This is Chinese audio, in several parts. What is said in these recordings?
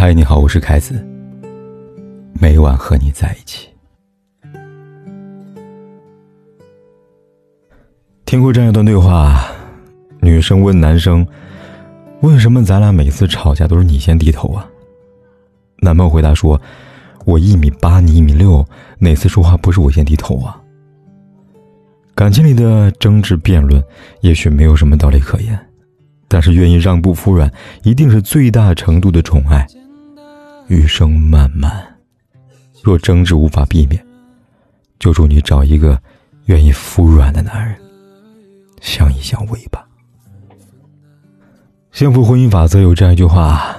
嗨，你好，我是凯子。每晚和你在一起。听过这样一段对话：女生问男生，为什么咱俩每次吵架都是你先低头啊？男朋友回答说：“我一米八，你一米六，哪次说话不是我先低头啊？”感情里的争执辩论，也许没有什么道理可言，但是愿意让步服软，一定是最大程度的宠爱。余生漫漫，若争执无法避免，就祝你找一个愿意服软的男人，相依相偎吧。幸福婚姻法则有这样一句话：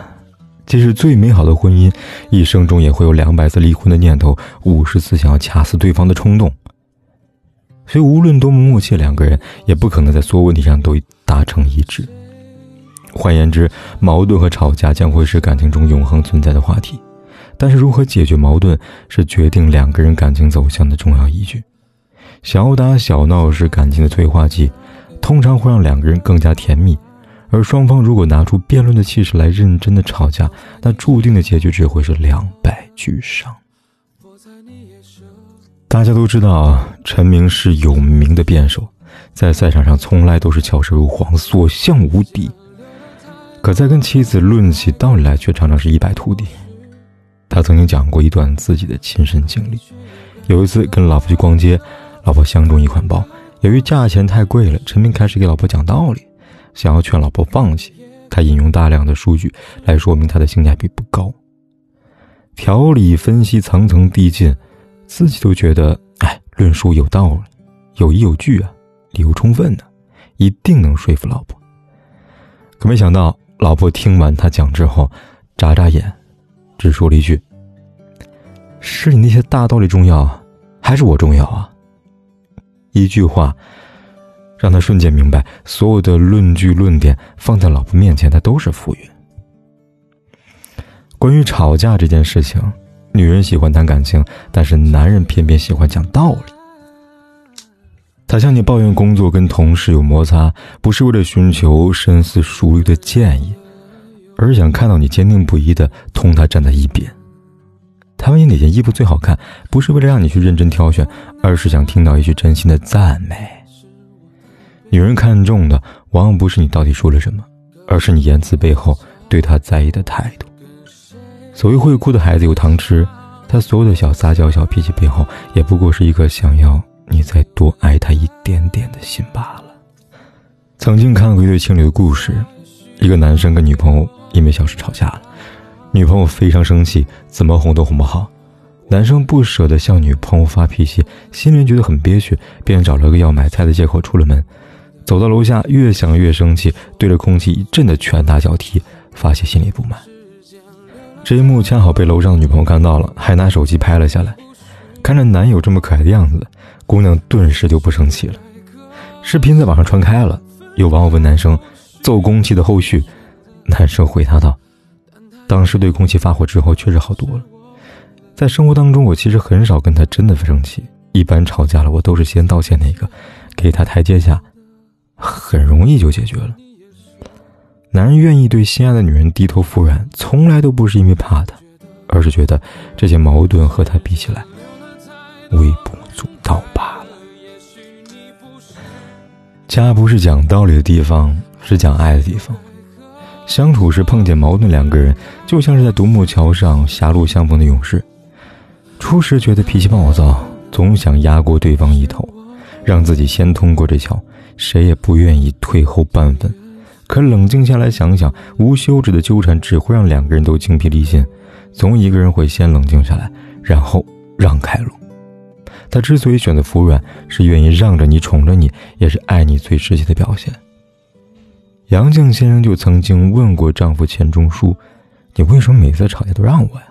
即使最美好的婚姻，一生中也会有两百次离婚的念头，五十次想要掐死对方的冲动。所以，无论多么默契，两个人也不可能在所有问题上都达成一致。换言之，矛盾和吵架将会是感情中永恒存在的话题，但是如何解决矛盾是决定两个人感情走向的重要依据。小打小闹是感情的催化剂，通常会让两个人更加甜蜜。而双方如果拿出辩论的气势来认真的吵架，那注定的结局只会是两败俱伤。大家都知道，陈明是有名的辩手，在赛场上从来都是巧舌如簧，所向无敌。可在跟妻子论起道理来，却常常是一败涂地。他曾经讲过一段自己的亲身经历：有一次跟老婆去逛街，老婆相中一款包，由于价钱太贵了，陈明开始给老婆讲道理，想要劝老婆放弃。他引用大量的数据来说明他的性价比不高，条理分析层层递进，自己都觉得哎，论述有道理，有依有据啊，理由充分的，一定能说服老婆。可没想到。老婆听完他讲之后，眨眨眼，只说了一句：“是你那些大道理重要，还是我重要啊？”一句话，让他瞬间明白，所有的论据论点放在老婆面前，他都是浮云。关于吵架这件事情，女人喜欢谈感情，但是男人偏偏喜欢讲道理。他向你抱怨工作跟同事有摩擦，不是为了寻求深思熟虑的建议，而是想看到你坚定不移的同他站在一边。他问你哪件衣服最好看，不是为了让你去认真挑选，而是想听到一句真心的赞美。女人看重的往往不是你到底说了什么，而是你言辞背后对她在意的态度。所谓会哭的孩子有糖吃，他所有的小撒娇、小脾气背后，也不过是一个想要。你再多爱他一点点的心罢了。曾经看过一对情侣的故事，一个男生跟女朋友因为小事吵架了，女朋友非常生气，怎么哄都哄不好。男生不舍得向女朋友发脾气，心里觉得很憋屈，便找了个要买菜的借口出了门。走到楼下，越想越生气，对着空气一阵的拳打脚踢，发泄心里不满。这一幕恰好被楼上的女朋友看到了，还拿手机拍了下来。看着男友这么可爱的样子，姑娘顿时就不生气了。视频在网上传开了，有网友问男生：“揍空气的后续？”男生回答道：“当时对空气发火之后，确实好多了。在生活当中，我其实很少跟他真的生气，一般吵架了，我都是先道歉那个，给他台阶下，很容易就解决了。男人愿意对心爱的女人低头服软，从来都不是因为怕她，而是觉得这些矛盾和他比起来。”微不家不是讲道理的地方，是讲爱的地方。相处时碰见矛盾，两个人就像是在独木桥上狭路相逢的勇士。初时觉得脾气暴躁，总想压过对方一头，让自己先通过这桥，谁也不愿意退后半分。可冷静下来想想，无休止的纠缠只会让两个人都精疲力尽。总一个人会先冷静下来，然后让开路。他之所以选择服软，是愿意让着你、宠着你，也是爱你最直接的表现。杨绛先生就曾经问过丈夫钱钟书：“你为什么每次吵架都让我呀？”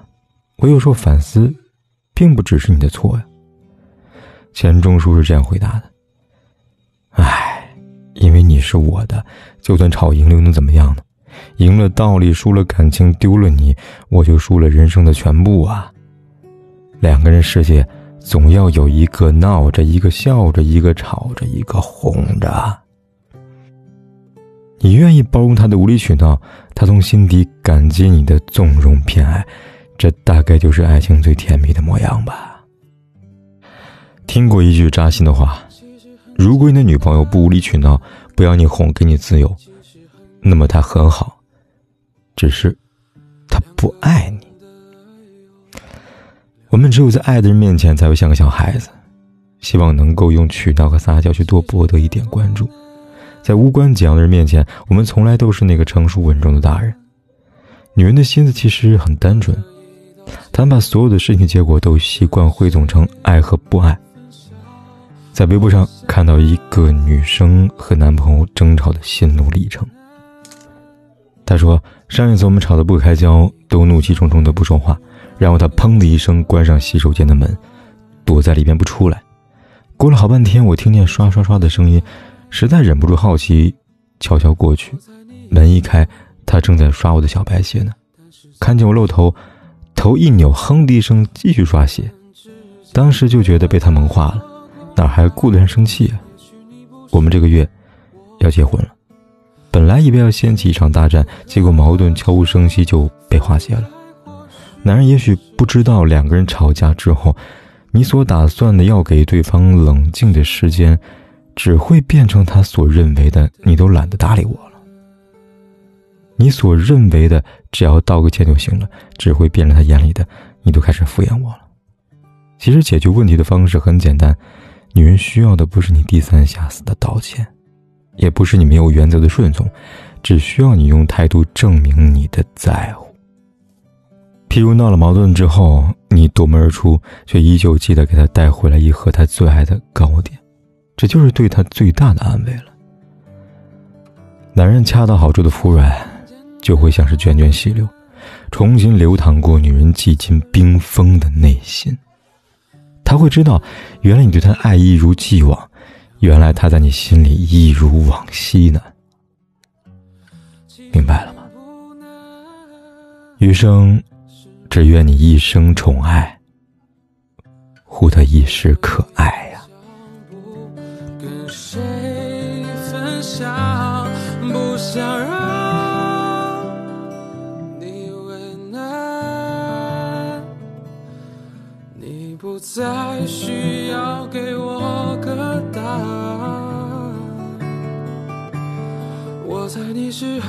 我有时候反思，并不只是你的错呀。钱钟书是这样回答的：“唉，因为你是我的，就算吵赢了又能怎么样呢？赢了道理，输了感情，丢了你，我就输了人生的全部啊！两个人世界。”总要有一个闹着，一个笑着，一个吵着，一个哄着。你愿意包容他的无理取闹，他从心底感激你的纵容偏爱，这大概就是爱情最甜蜜的模样吧。听过一句扎心的话：如果你的女朋友不无理取闹，不要你哄，给你自由，那么她很好，只是她不爱你。我们只有在爱的人面前，才会像个小孩子，希望能够用取闹和撒娇去多博得一点关注。在无关紧要的人面前，我们从来都是那个成熟稳重的大人。女人的心思其实很单纯，她们把所有的事情结果都习惯汇总成爱和不爱。在微博上看到一个女生和男朋友争吵的心路历程。她说：“上一次我们吵得不可开交，都怒气冲冲的不说话，然后他砰的一声关上洗手间的门，躲在里边不出来。过了好半天，我听见刷刷刷的声音。”实在忍不住好奇，悄悄过去，门一开，他正在刷我的小白鞋呢。看见我露头，头一扭，哼的一声，继续刷鞋。当时就觉得被他萌化了，哪还顾得上生气啊？我们这个月要结婚了，本来以为要掀起一场大战，结果矛盾悄无声息就被化解了。男人也许不知道，两个人吵架之后，你所打算的要给对方冷静的时间。只会变成他所认为的，你都懒得搭理我了。你所认为的，只要道个歉就行了，只会变成他眼里的，你都开始敷衍我了。其实解决问题的方式很简单，女人需要的不是你低三下四的道歉，也不是你没有原则的顺从，只需要你用态度证明你的在乎。譬如闹了矛盾之后，你夺门而出，却依旧记得给他带回来一盒他最爱的糕点。这就是对他最大的安慰了。男人恰到好处的服软，就会像是涓涓细流，重新流淌过女人几近冰封的内心。他会知道，原来你对他的爱一如既往，原来他在你心里一如往昔呢。明白了吗？余生，只愿你一生宠爱，护他一世可爱呀。想让你为难，你不再需要给我个答案。我猜你是爱，